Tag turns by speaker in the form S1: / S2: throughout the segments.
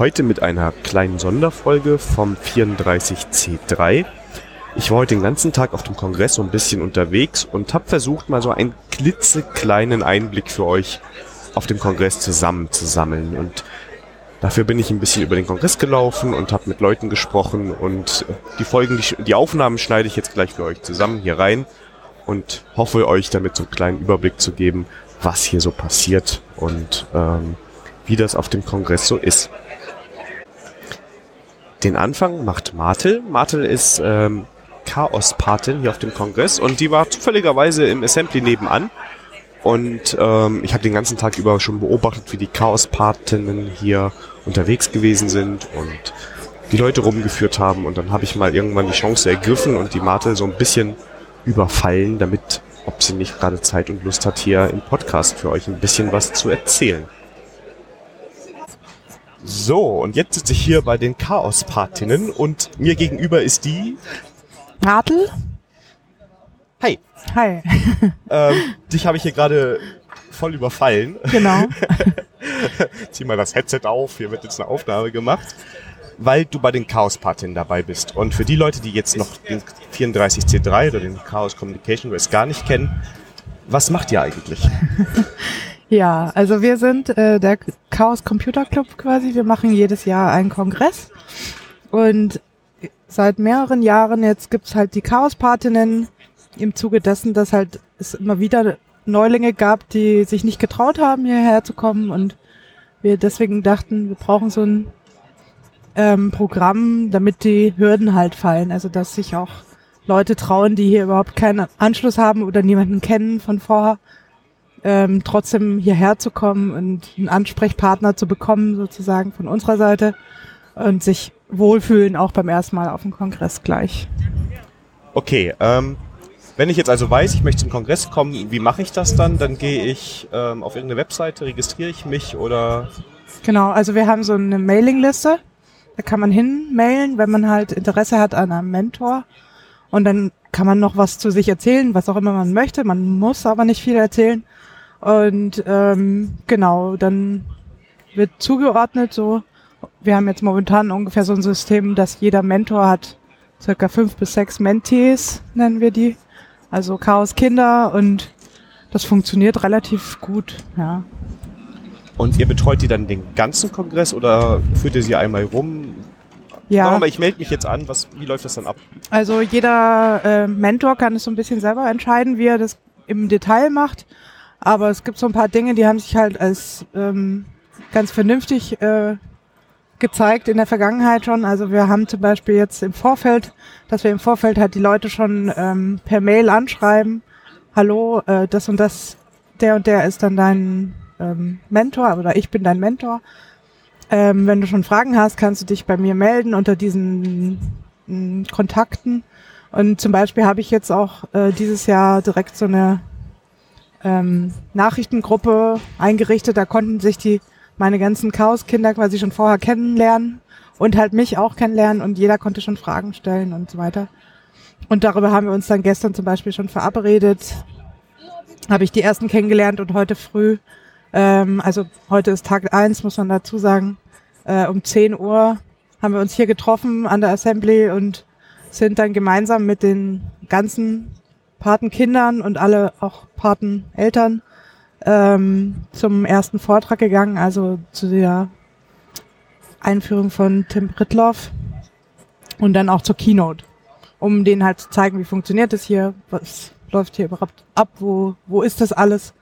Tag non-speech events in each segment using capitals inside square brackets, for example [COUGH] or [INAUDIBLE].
S1: Heute mit einer kleinen Sonderfolge vom 34C3. Ich war heute den ganzen Tag auf dem Kongress so ein bisschen unterwegs und habe versucht, mal so einen klitzekleinen Einblick für euch auf dem Kongress zusammenzusammeln. Und dafür bin ich ein bisschen über den Kongress gelaufen und habe mit Leuten gesprochen und die Folgen, die, Aufnahmen schneide ich jetzt gleich für euch zusammen hier rein und hoffe euch damit so einen kleinen Überblick zu geben, was hier so passiert und ähm, wie das auf dem Kongress so ist. Den Anfang macht Martel. Martel ist ähm, Chaos-Patin hier auf dem Kongress und die war zufälligerweise im Assembly nebenan. Und ähm, ich habe den ganzen Tag über schon beobachtet, wie die Chaos-Patinnen hier unterwegs gewesen sind und die Leute rumgeführt haben. Und dann habe ich mal irgendwann die Chance ergriffen und die Martel so ein bisschen überfallen, damit, ob sie nicht gerade Zeit und Lust hat, hier im Podcast für euch ein bisschen was zu erzählen. So, und jetzt sitze ich hier bei den Chaos-Patinnen und mir gegenüber ist die...
S2: Martel?
S1: Hi.
S2: Hi. [LAUGHS]
S1: Ähm, dich habe ich hier gerade voll überfallen.
S2: Genau. [LAUGHS]
S1: Zieh mal das Headset auf, hier wird jetzt eine Aufnahme gemacht. Weil du bei den Chaos-Patinnen dabei bist. Und für die Leute, die jetzt noch den 34C3 oder den Chaos Communication Race gar nicht kennen, was macht ihr eigentlich? [LAUGHS]
S2: Ja, also wir sind äh, der Chaos Computer Club quasi. Wir machen jedes Jahr einen Kongress. Und seit mehreren Jahren jetzt gibt's halt die Chaos-Patinnen im Zuge dessen, dass halt es immer wieder Neulinge gab, die sich nicht getraut haben, hierher zu kommen. Und wir deswegen dachten, wir brauchen so ein ähm, Programm, damit die Hürden halt fallen. Also dass sich auch Leute trauen, die hier überhaupt keinen Anschluss haben oder niemanden kennen von vorher, ähm, trotzdem hierher zu kommen und einen Ansprechpartner zu bekommen, sozusagen von unserer Seite und sich wohlfühlen, auch beim ersten Mal auf dem Kongress gleich.
S1: Okay, ähm, wenn ich jetzt also weiß, ich möchte zum Kongress kommen, wie mache ich das dann? Dann gehe ich ähm, auf irgendeine Webseite, registriere ich mich oder...
S2: Genau, also wir haben so eine Mailingliste, da kann man hinmailen, wenn man halt Interesse hat an einem Mentor. Und dann kann man noch was zu sich erzählen, was auch immer man möchte. Man muss aber nicht viel erzählen. Und ähm, genau, dann wird zugeordnet so. Wir haben jetzt momentan ungefähr so ein System, dass jeder Mentor hat circa fünf bis sechs Mentees, nennen wir die. Also Chaos Kinder und das funktioniert relativ gut, ja.
S1: Und ihr betreut die dann den ganzen Kongress oder führt ihr sie einmal rum?
S2: Ja.
S1: Wir mal, ich melde mich jetzt an, was, wie läuft das dann ab?
S2: Also jeder äh, Mentor kann es so ein bisschen selber entscheiden, wie er das im Detail macht. Aber es gibt so ein paar Dinge, die haben sich halt als ähm, ganz vernünftig äh, gezeigt in der Vergangenheit schon. Also wir haben zum Beispiel jetzt im Vorfeld, dass wir im Vorfeld halt die Leute schon ähm, per Mail anschreiben, hallo, äh, das und das, der und der ist dann dein ähm, Mentor oder ich bin dein Mentor. Ähm, wenn du schon Fragen hast, kannst du dich bei mir melden unter diesen mh, Kontakten. Und zum Beispiel habe ich jetzt auch äh, dieses Jahr direkt so eine ähm, Nachrichtengruppe eingerichtet. Da konnten sich die meine ganzen Chaoskinder quasi schon vorher kennenlernen und halt mich auch kennenlernen und jeder konnte schon Fragen stellen und so weiter. Und darüber haben wir uns dann gestern zum Beispiel schon verabredet. Habe ich die ersten kennengelernt und heute früh, ähm, also heute ist Tag eins, muss man dazu sagen, äh, um 10 Uhr haben wir uns hier getroffen an der Assembly und sind dann gemeinsam mit den ganzen Patenkindern und alle auch Pateneltern ähm, zum ersten Vortrag gegangen, also zu der Einführung von Tim Britloff und dann auch zur Keynote, um denen halt zu zeigen, wie funktioniert das hier, was läuft hier überhaupt ab, wo, wo ist das alles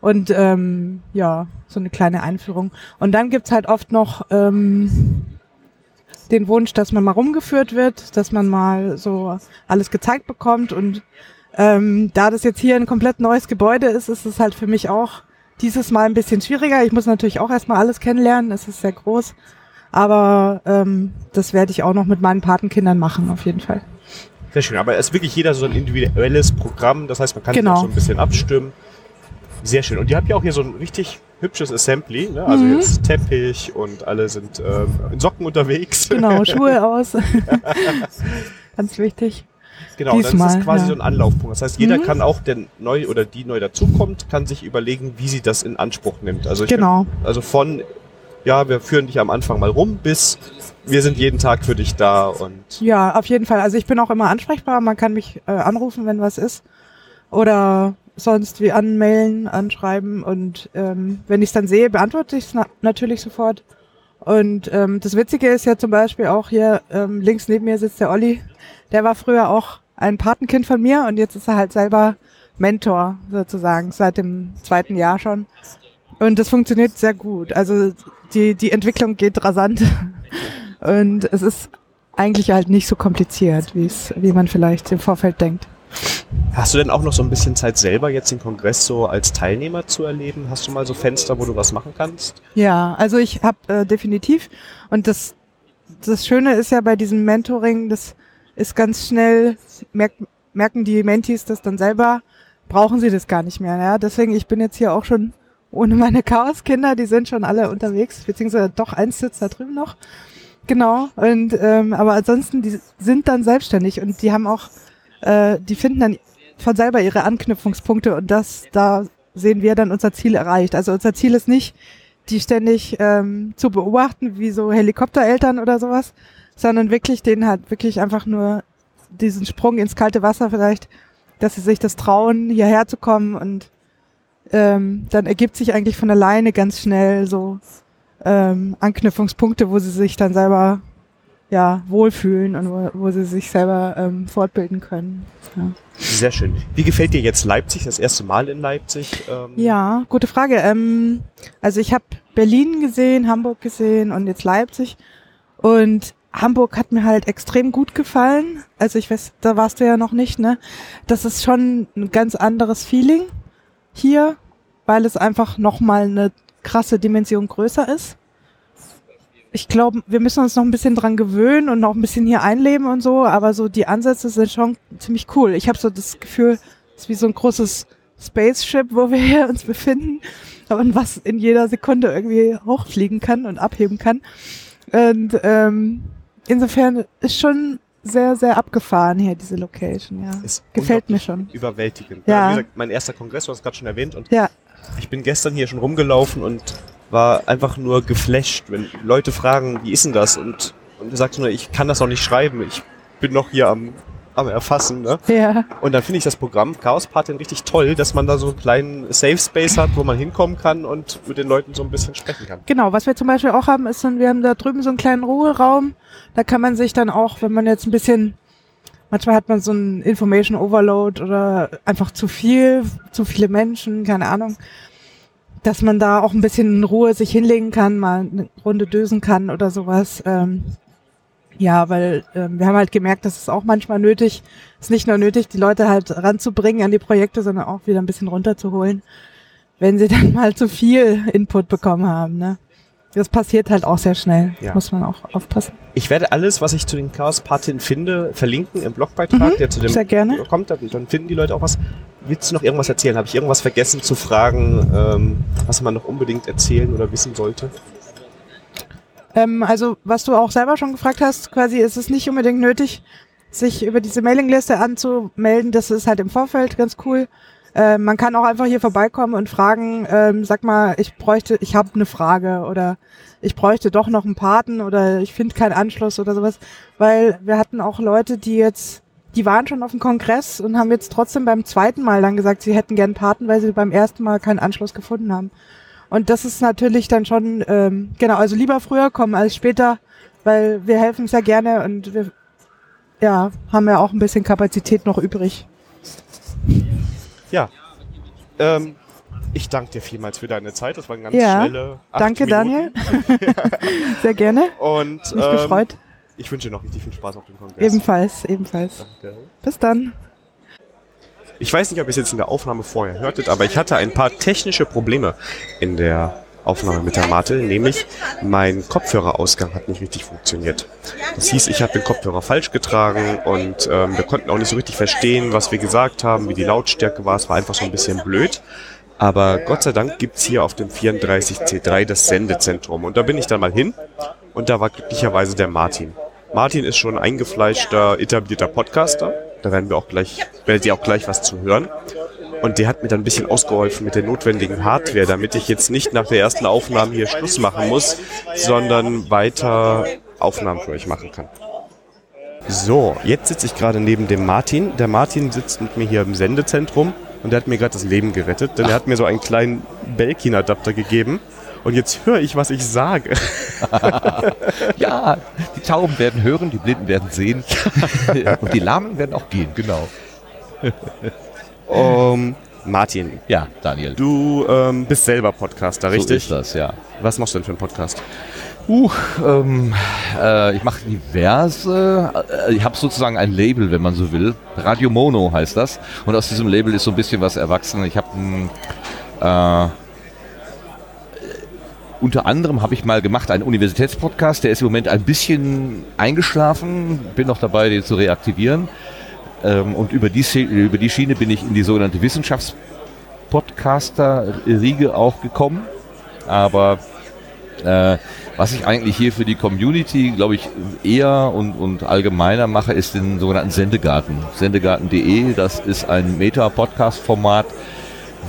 S2: und ähm, ja, so eine kleine Einführung. Und dann gibt's halt oft noch ähm, den Wunsch, dass man mal rumgeführt wird, dass man mal so alles gezeigt bekommt und ähm, da das jetzt hier ein komplett neues Gebäude ist, ist es halt für mich auch dieses Mal ein bisschen schwieriger. Ich muss natürlich auch erstmal alles kennenlernen. Es ist sehr groß. Aber ähm, das werde ich auch noch mit meinen Patenkindern machen, auf jeden Fall.
S1: Sehr schön, aber es ist wirklich jeder so ein individuelles Programm, das heißt, man kann
S2: Genau.
S1: sich auch so ein bisschen abstimmen. Sehr schön. Und ihr habt ja auch hier so ein richtig hübsches Assembly, ne? also
S2: Mhm.
S1: jetzt Teppich und alle sind ähm, in Socken unterwegs.
S2: Genau, [LAUGHS] Schuhe aus. [LAUGHS] Ganz wichtig.
S1: Genau, das
S2: Diesmal,
S1: ist quasi
S2: ja.
S1: so ein Anlaufpunkt. Das heißt, jeder
S2: Mhm.
S1: kann auch, der neu oder die neu dazukommt, kann sich überlegen, wie sie das in Anspruch nimmt. Also ich
S2: Genau.
S1: Bin, also von, ja, wir führen dich am Anfang mal rum, bis wir sind jeden Tag für dich da und
S2: Ja, auf jeden Fall. Also ich bin auch immer ansprechbar. Man kann mich äh, anrufen, wenn was ist. Oder sonst wie anmailen, anschreiben. Und ähm, wenn ich es dann sehe, beantworte ich es na natürlich sofort. Und ähm, das Witzige ist ja zum Beispiel auch hier ähm, links neben mir sitzt der Olli. Der war früher auch ein Patenkind von mir und jetzt ist er halt selber Mentor sozusagen seit dem zweiten Jahr schon. Und das funktioniert sehr gut. Also die, die Entwicklung geht rasant. [LAUGHS] Und es ist eigentlich halt nicht so kompliziert, wie es, wie man vielleicht im Vorfeld denkt.
S1: Hast du denn auch noch so ein bisschen Zeit selber jetzt den Kongress so als Teilnehmer zu erleben? Hast du mal so Fenster, wo du was machen kannst?
S2: Ja, also ich habe äh, definitiv und das das Schöne ist ja bei diesem Mentoring, das ist ganz schnell merkt, merken die Mentees das dann selber, brauchen sie das gar nicht mehr. Ja? Deswegen ich bin jetzt hier auch schon ohne meine Chaoskinder, die sind schon alle unterwegs, beziehungsweise doch eins sitzt da drüben noch. Genau. Und ähm, aber ansonsten die sind dann selbstständig und die haben auch, äh, die finden dann von selber ihre Anknüpfungspunkte und das da sehen wir dann unser Ziel erreicht. Also unser Ziel ist nicht die ständig ähm, zu beobachten, wie so Helikoptereltern oder sowas, sondern wirklich denen halt wirklich einfach nur diesen Sprung ins kalte Wasser vielleicht, dass sie sich das trauen, hierher zu kommen und ähm, dann ergibt sich eigentlich von alleine ganz schnell so ähm, Anknüpfungspunkte, wo sie sich dann selber ja wohlfühlen und wo, wo sie sich selber ähm, fortbilden können. Ja.
S1: Sehr schön. Wie gefällt dir jetzt Leipzig, das erste Mal in Leipzig? Ähm,
S2: Ja, gute Frage. Ähm, also ich habe Berlin gesehen, Hamburg gesehen und jetzt Leipzig. Und Hamburg hat mir halt extrem gut gefallen. Also ich weiß, da warst du ja noch nicht, ne? Das ist schon ein ganz anderes Feeling hier, weil es einfach nochmal eine krasse Dimension größer ist. Ich glaube, wir müssen uns noch ein bisschen dran gewöhnen und noch ein bisschen hier einleben und so, aber so die Ansätze sind schon ziemlich cool. Ich habe so das Gefühl, es ist wie so ein großes Spaceship, wo wir hier uns befinden und was in jeder Sekunde irgendwie hochfliegen kann und abheben kann. Und ähm, insofern ist schon sehr, sehr abgefahren hier, diese Location, ja.
S1: Ist
S2: Gefällt mir schon.
S1: Überwältigend.
S2: Ja.
S1: Wie gesagt, mein erster Kongress, du hast es gerade schon erwähnt, und
S2: Ja,
S1: ich bin gestern hier schon rumgelaufen und war einfach nur geflasht, wenn Leute fragen, wie ist denn das? Und, und du sagst nur, ich kann das noch nicht schreiben, ich bin noch hier am, am Erfassen. Ne?
S2: ja,
S1: Und dann finde ich das Programm Chaos Patin richtig toll, dass man da so einen kleinen Safe Space hat, wo man hinkommen kann und mit den Leuten so ein bisschen sprechen kann.
S2: genau. Was wir zum Beispiel auch haben, ist, wir haben da drüben so einen kleinen Ruheraum. Da kann man sich dann auch, wenn man jetzt ein bisschen, manchmal hat man so einen Information Overload oder einfach zu viel, zu viele Menschen, keine Ahnung, dass man da auch ein bisschen in Ruhe sich hinlegen kann, mal eine Runde dösen kann oder sowas. Ähm, ja, weil ähm, wir haben halt gemerkt, dass es auch manchmal nötig ist, nicht nur nötig, die Leute halt ranzubringen an die Projekte, sondern auch wieder ein bisschen runterzuholen, wenn sie [LAUGHS] dann mal zu viel Input bekommen haben. Ne? Das passiert halt auch sehr schnell,
S1: Ja.
S2: muss man auch aufpassen.
S1: Ich werde alles, was ich zu den Chaos Patin finde, verlinken im Blogbeitrag,
S2: Mhm,
S1: der zu dem
S2: sehr gerne.
S1: kommt. Dann, dann finden die Leute auch was. Willst du noch irgendwas erzählen? Habe ich irgendwas vergessen zu fragen, ähm, was man noch unbedingt erzählen oder wissen sollte?
S2: Ähm, also, was du auch selber schon gefragt hast, quasi ist es nicht unbedingt nötig, sich über diese Mailingliste anzumelden. Das ist halt im Vorfeld ganz cool. Äh, man kann auch einfach hier vorbeikommen und fragen, ähm, sag mal, ich bräuchte, ich habe eine Frage oder ich bräuchte doch noch einen Paten oder ich finde keinen Anschluss oder sowas. Weil wir hatten auch Leute, die jetzt, die waren schon auf dem Kongress und haben jetzt trotzdem beim zweiten Mal dann gesagt, sie hätten gern Paten, weil sie beim ersten Mal keinen Anschluss gefunden haben. Und das ist natürlich dann schon, ähm, genau, also lieber früher kommen als später, weil wir helfen sehr gerne und wir ja, haben ja auch ein bisschen Kapazität noch übrig.
S1: Ja. Ähm, ich danke dir vielmals für deine Zeit. Das war eine ganz
S2: Ja,
S1: schnelle acht
S2: Danke,
S1: Minuten.
S2: Daniel. [LAUGHS] sehr gerne.
S1: Und
S2: Mich
S1: ähm,
S2: gefreut.
S1: Ich wünsche dir noch richtig viel Spaß auf dem Kongress.
S2: Ebenfalls, ebenfalls.
S1: Danke.
S2: Bis dann.
S1: Ich weiß nicht, ob ihr es jetzt in der Aufnahme vorher hörtet, aber ich hatte ein paar technische Probleme in der Aufnahme mit der Mate, nämlich mein Kopfhörerausgang hat nicht richtig funktioniert. Das hieß, ich habe den Kopfhörer falsch getragen und ähm, wir konnten auch nicht so richtig verstehen, was wir gesagt haben, wie die Lautstärke war. Es war einfach so ein bisschen blöd. Aber Gott sei Dank gibt's hier auf dem 34C3 das Sendezentrum. Und da bin ich dann mal hin und da war glücklicherweise der Martin. Martin ist schon eingefleischter, etablierter Podcaster. Da werden wir auch gleich, werdet ihr auch gleich was zu hören. Und der hat mir dann ein bisschen ausgeholfen mit der notwendigen Hardware, damit ich jetzt nicht nach der ersten Aufnahme hier Schluss machen muss, sondern weiter Aufnahmen für euch machen kann. So, jetzt sitze ich gerade neben dem Martin. Der Martin sitzt mit mir hier im Sendezentrum und der hat mir gerade das Leben gerettet, denn er hat mir so einen kleinen Belkin-Adapter gegeben. Und jetzt höre ich, was ich sage. [LAUGHS]
S3: ja, die Tauben werden hören, die Blinden werden sehen [LAUGHS] und die Lahmen werden auch gehen, genau.
S1: Um, Martin.
S3: Ja, Daniel.
S1: Du ähm, bist selber Podcaster, richtig?
S3: So ist das, ja.
S1: Was machst du denn für einen Podcast?
S3: Uh, ähm, äh, ich mache diverse. Äh, ich habe sozusagen ein Label, wenn man so will. Radio Mono heißt das. Und aus diesem Label ist so ein bisschen was erwachsen. Ich habe äh, unter anderem habe ich mal gemacht einen Universitätspodcast, der ist im Moment ein bisschen eingeschlafen, bin noch dabei, den zu reaktivieren. Ähm, und über die, über die Schiene bin ich in die sogenannte Wissenschaftspodcaster-Riege auch gekommen. Aber äh, was ich eigentlich hier für die Community, glaube ich, eher und, und allgemeiner mache, ist den sogenannten Sendegarten. Sendegarten.de, das ist ein Meta-Podcast-Format,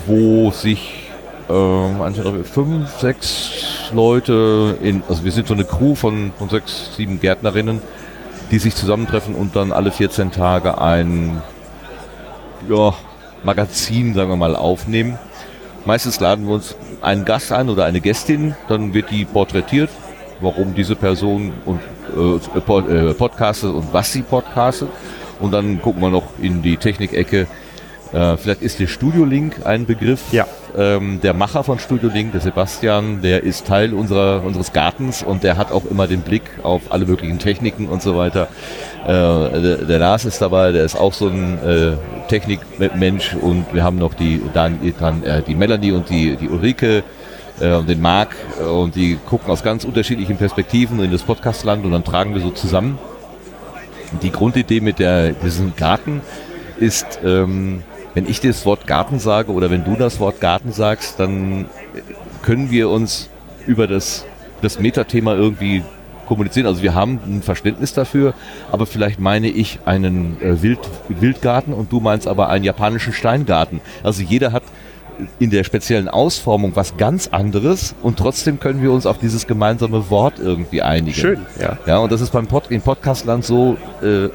S3: wo sich äh, fünf, sechs Leute, in, also wir sind so eine Crew von, von sechs, sieben Gärtnerinnen, die sich zusammentreffen und dann alle 14 Tage ein ja, Magazin, sagen wir mal, aufnehmen. Meistens laden wir uns einen Gast ein oder eine Gästin, dann wird die porträtiert, warum diese Person und äh, äh, podcastet und was sie podcastet. Und dann gucken wir noch in die Technikecke. Äh, vielleicht ist der Studio Link ein Begriff.
S1: Ja.
S3: Ähm, der Macher von Studio Link, der Sebastian, der ist Teil unserer, unseres Gartens und der hat auch immer den Blick auf alle möglichen Techniken und so weiter. Äh, der, der Lars ist dabei, der ist auch so ein äh, Technikmensch und wir haben noch die, dann, dann äh, die Melanie und die, die Ulrike äh, und den Marc äh, und die gucken aus ganz unterschiedlichen Perspektiven in das Podcastland und dann tragen wir so zusammen. Die Grundidee mit der, diesem Garten ist, ähm, wenn ich das Wort Garten sage oder wenn du das Wort Garten sagst, dann können wir uns über das, das Metathema irgendwie kommunizieren. Also wir haben ein Verständnis dafür, aber vielleicht meine ich einen äh, Wild, Wildgarten und du meinst aber einen japanischen Steingarten. Also jeder hat in der speziellen Ausformung was ganz anderes und trotzdem können wir uns auf dieses gemeinsame Wort irgendwie einigen.
S1: Schön, ja.
S3: Ja, und das ist beim Pod, im Podcastland so äh,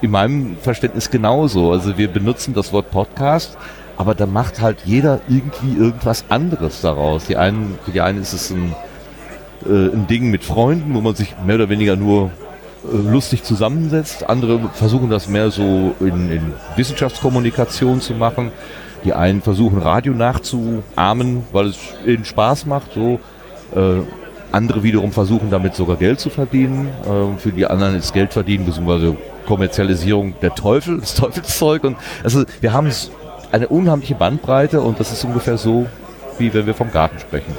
S3: in meinem Verständnis genauso. Also wir benutzen das Wort Podcast, aber da macht halt jeder irgendwie irgendwas anderes daraus. Die einen, für die einen ist es ein, äh, ein Ding mit Freunden, wo man sich mehr oder weniger nur äh, lustig zusammensetzt. Andere versuchen das mehr so in, in Wissenschaftskommunikation zu machen. Die einen versuchen Radio nachzuahmen, weil es ihnen Spaß macht. So äh, andere wiederum versuchen damit sogar Geld zu verdienen. Äh, für die anderen ist Geld verdienen beziehungsweise Kommerzialisierung der Teufel, das Teufelszeug. Und also wir haben eine unheimliche Bandbreite und das ist ungefähr so, wie wenn wir vom Garten sprechen.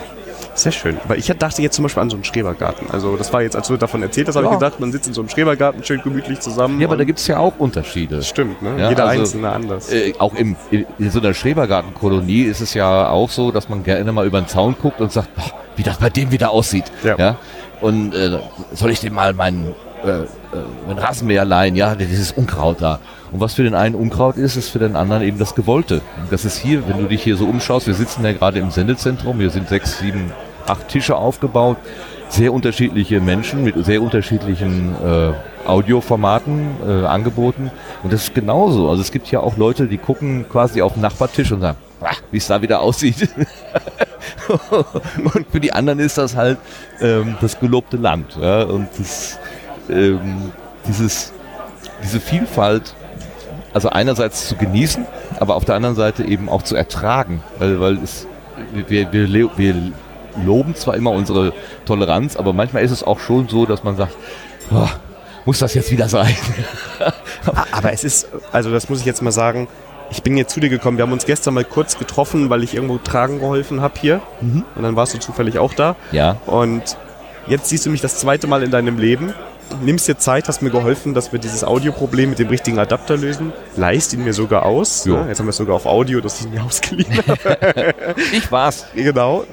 S1: Sehr schön. Weil ich dachte jetzt zum Beispiel an so einen Schrebergarten. Also das war jetzt, als du davon erzählt hast, habe
S3: Ja.
S1: ich gedacht, man sitzt in so einem Schrebergarten schön gemütlich zusammen.
S3: Ja, aber da gibt es ja auch Unterschiede.
S1: das stimmt, ne?
S3: Ja,
S1: Jeder
S3: also,
S1: Einzelne anders.
S3: Äh, auch im, in, in so einer Schrebergartenkolonie ist es ja auch so, dass man gerne mal über den Zaun guckt und sagt, boah, wie das bei dem wieder aussieht.
S1: Ja.
S3: Und äh, soll ich dem mal meinen äh, äh, mein Rasenmäher leihen? Ja, dieses Unkraut da. Und was für den einen Unkraut ist, ist für den anderen eben das Gewollte. Und das ist hier, wenn du dich hier so umschaust, wir sitzen ja gerade im Sendezentrum, hier sind sechs, sieben, acht Tische aufgebaut, sehr unterschiedliche Menschen mit sehr unterschiedlichen äh, Audioformaten äh, angeboten. Und das ist genauso. Also es gibt ja auch Leute, die gucken quasi auf den Nachbartisch und sagen, "Ah, wie es da wieder aussieht. [LAUGHS] und für die anderen ist das halt ähm, das gelobte Land. Ja? Und das, ähm, dieses, diese Vielfalt, also einerseits zu genießen, aber auf der anderen Seite eben auch zu ertragen. Weil, weil es, wir, wir, wir loben zwar immer unsere Toleranz, aber manchmal ist es auch schon so, dass man sagt, "Boah, muss das jetzt wieder sein? [LAUGHS]
S1: Aber es ist, also das muss ich jetzt mal sagen, Ich bin jetzt zu dir gekommen. Wir haben uns gestern mal kurz getroffen, weil ich irgendwo tragen geholfen habe hier.
S3: Mhm.
S1: Und dann warst du zufällig auch da.
S3: Ja.
S1: Und jetzt siehst du mich das zweite Mal in deinem Leben. Nimmst dir Zeit, hast mir geholfen, dass wir dieses Audioproblem mit dem richtigen Adapter lösen. Leist ihn mir sogar aus. Ja, jetzt haben wir es sogar auf Audio, dass ich ihn mir ausgeliehen habe. [LAUGHS]
S3: Ich war's.
S1: genau.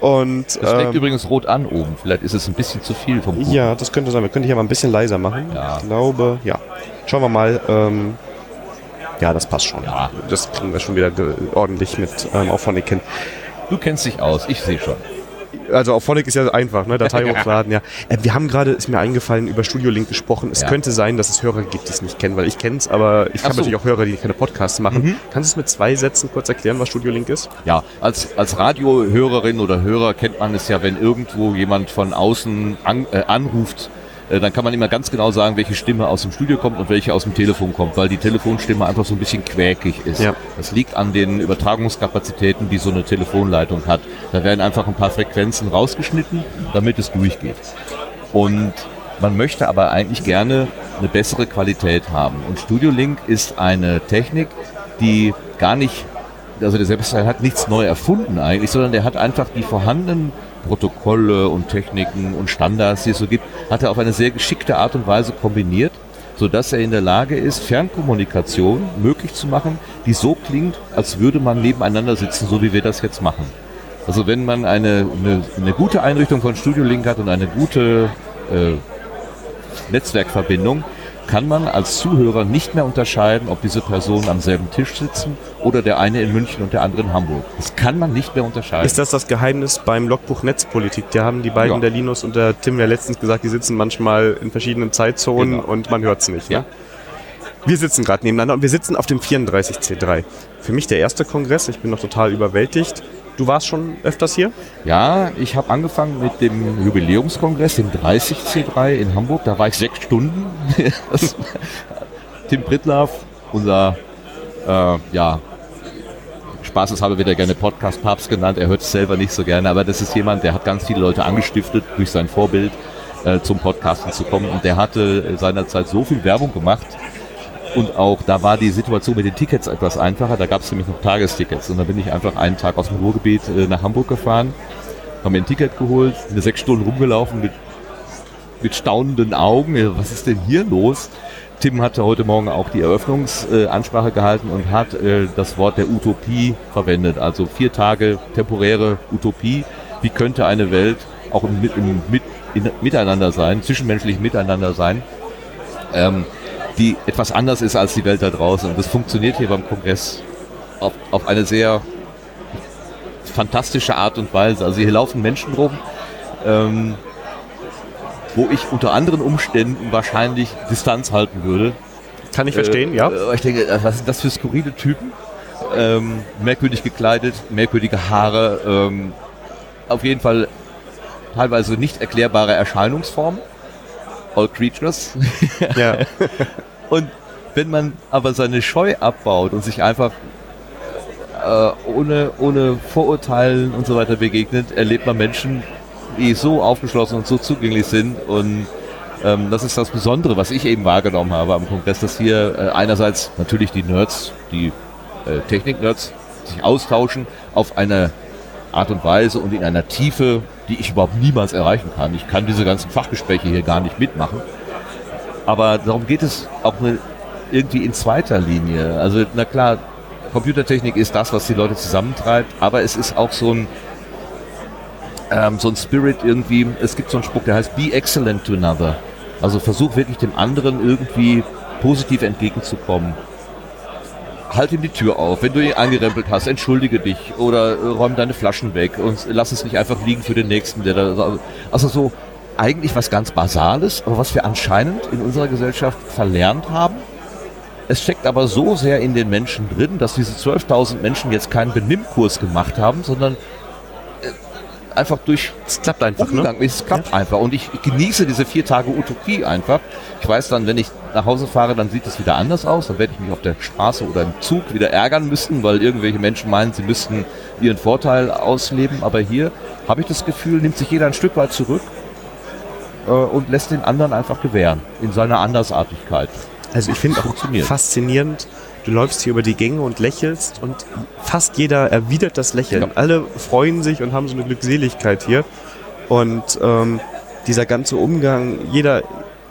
S1: Und
S3: Es fängt
S1: ähm,
S3: übrigens rot an oben. Vielleicht ist es ein bisschen zu viel vom Kuchen.
S1: ja, das könnte sein. Wir könnten hier mal ein bisschen leiser machen.
S3: Ja.
S1: Ich glaube, ja. Schauen wir mal. Ähm, ja, das passt schon.
S3: Ja.
S1: Das kriegen wir schon wieder ordentlich mit ähm, Auphonic hin.
S3: Du kennst dich aus, ich sehe schon.
S1: Also Auphonic ist ja einfach, ne? Datei [LAUGHS] hochladen, ja. Äh, wir haben gerade, ist mir eingefallen, über Studio Link gesprochen. Es
S3: Ja.
S1: könnte sein, dass es Hörer gibt, die es nicht kennen, weil ich kenne es, aber ich habe
S3: so.
S1: natürlich auch Hörer, die keine Podcasts machen.
S3: Mhm.
S1: Kannst du es mit zwei Sätzen kurz erklären, was Studio Link ist?
S3: Ja, als, als Radiohörerin oder Hörer kennt man es ja, wenn irgendwo jemand von außen an, äh, anruft, dann kann man immer ganz genau sagen, welche Stimme aus dem Studio kommt und welche aus dem Telefon kommt, weil die Telefonstimme einfach so ein bisschen quäkig ist.
S1: Ja.
S3: Das liegt an den Übertragungskapazitäten, die so eine Telefonleitung hat. Da werden einfach ein paar Frequenzen rausgeschnitten, damit es durchgeht. Und man möchte aber eigentlich gerne eine bessere Qualität haben. Und Studio Link ist eine Technik, die gar nicht, also der Sebastian hat nichts neu erfunden eigentlich, sondern der hat einfach die vorhandenen Protokolle und Techniken und Standards, die es so gibt, hat er auf eine sehr geschickte Art und Weise kombiniert, sodass er in der Lage ist, Fernkommunikation möglich zu machen, die so klingt, als würde man nebeneinander sitzen, so wie wir das jetzt machen. Also wenn man eine, eine, eine gute Einrichtung von Studio Link hat und eine gute äh, Netzwerkverbindung, kann man als Zuhörer nicht mehr unterscheiden, ob diese Personen am selben Tisch sitzen oder der eine in München und der andere in Hamburg. Das kann man nicht mehr unterscheiden.
S1: Ist das das Geheimnis beim Logbuch Netzpolitik? Da haben die beiden,
S3: Ja.
S1: der Linus und der Tim, ja letztens gesagt, die sitzen manchmal in verschiedenen Zeitzonen
S3: Genau.
S1: und man hört es nicht.
S3: Ja.
S1: Ne? Wir sitzen gerade nebeneinander und wir sitzen auf dem 34C3. Für mich der erste Kongress, ich bin noch total überwältigt. Du warst schon öfters hier?
S3: Ja, ich habe angefangen mit dem Jubiläumskongress, dem 30C3 in Hamburg. Da war ich sechs Stunden. [LAUGHS] Tim Prittlaff, unser, äh, ja, spaßeshalber wird er gerne Podcast-Papst genannt. Er hört es selber nicht so gerne, aber das ist jemand, der hat ganz viele Leute angestiftet durch sein Vorbild äh, zum Podcasten zu kommen. Und der hatte äh, seinerzeit so viel Werbung gemacht, und auch da war die Situation mit den Tickets etwas einfacher. Da gab es nämlich noch Tagestickets. Und da bin ich einfach einen Tag aus dem Ruhrgebiet äh, nach Hamburg gefahren, habe mir ein Ticket geholt, bin sechs Stunden rumgelaufen mit, mit staunenden Augen. Was ist denn hier los? Tim hatte heute Morgen auch die Eröffnungsansprache äh, gehalten und hat äh, das Wort der Utopie verwendet. Also vier Tage temporäre Utopie. Wie könnte eine Welt auch im, Mit- im Mit, in, Miteinander sein, zwischenmenschlich Miteinander sein? Ähm, die etwas anders ist als die Welt da draußen. Und das funktioniert hier beim Kongress auf, auf eine sehr fantastische Art und Weise. Also hier laufen Menschen rum, ähm, wo ich unter anderen Umständen wahrscheinlich Distanz halten würde.
S1: Kann ich verstehen,
S3: Äh,
S1: ja.
S3: äh, Ich denke, was sind das für skurrile Typen? Ähm, merkwürdig gekleidet, merkwürdige Haare, ähm, auf jeden Fall teilweise nicht erklärbare Erscheinungsformen. All Creatures. [LAUGHS]
S1: ja. [LAUGHS]
S3: Und wenn man aber seine Scheu abbaut und sich einfach äh, ohne, ohne Vorurteilen und so weiter begegnet, erlebt man Menschen, die so aufgeschlossen und so zugänglich sind. Und ähm, das ist das Besondere, was ich eben wahrgenommen habe am Kongress, dass hier äh, einerseits natürlich die Nerds, die äh, Technik-Nerds, sich austauschen auf eine Art und Weise und in einer Tiefe, die ich überhaupt niemals erreichen kann. Ich kann diese ganzen Fachgespräche hier gar nicht mitmachen. Aber darum geht es auch irgendwie in zweiter Linie. Also na klar, Computertechnik ist das, was die Leute zusammentreibt, aber es ist auch so ein ähm, so ein Spirit irgendwie. Es gibt so einen Spruch, der heißt Be excellent to another. Also versuch wirklich dem anderen irgendwie positiv entgegenzukommen. Halt ihm die Tür auf. Wenn du ihn angerempelt hast, entschuldige dich oder äh, räum deine Flaschen weg und lass es nicht einfach liegen für den nächsten, der da. Also so eigentlich was ganz Basales, aber was wir anscheinend in unserer Gesellschaft verlernt haben. Es steckt aber so sehr in den Menschen drin, dass diese 12.000 Menschen jetzt keinen Benimmkurs gemacht haben, sondern äh, einfach durch
S1: Es klappt einfach, ne?
S3: Umgang. Es klappt einfach. Und ich genieße diese vier Tage Utopie einfach. Ich weiß dann, wenn ich nach Hause fahre, dann sieht es wieder anders aus. Dann werde ich mich auf der Straße oder im Zug wieder ärgern müssen, weil irgendwelche Menschen meinen, sie müssten ihren Vorteil ausleben. Aber hier habe ich das Gefühl, nimmt sich jeder ein Stück weit zurück äh, und lässt den anderen einfach gewähren in seiner Andersartigkeit.
S1: Also ich finde auch faszinierend, Du läufst hier über die Gänge und lächelst und fast jeder erwidert das Lächeln.
S3: Ja.
S1: Alle freuen sich und haben so eine Glückseligkeit hier. Und ähm, dieser ganze Umgang, jeder,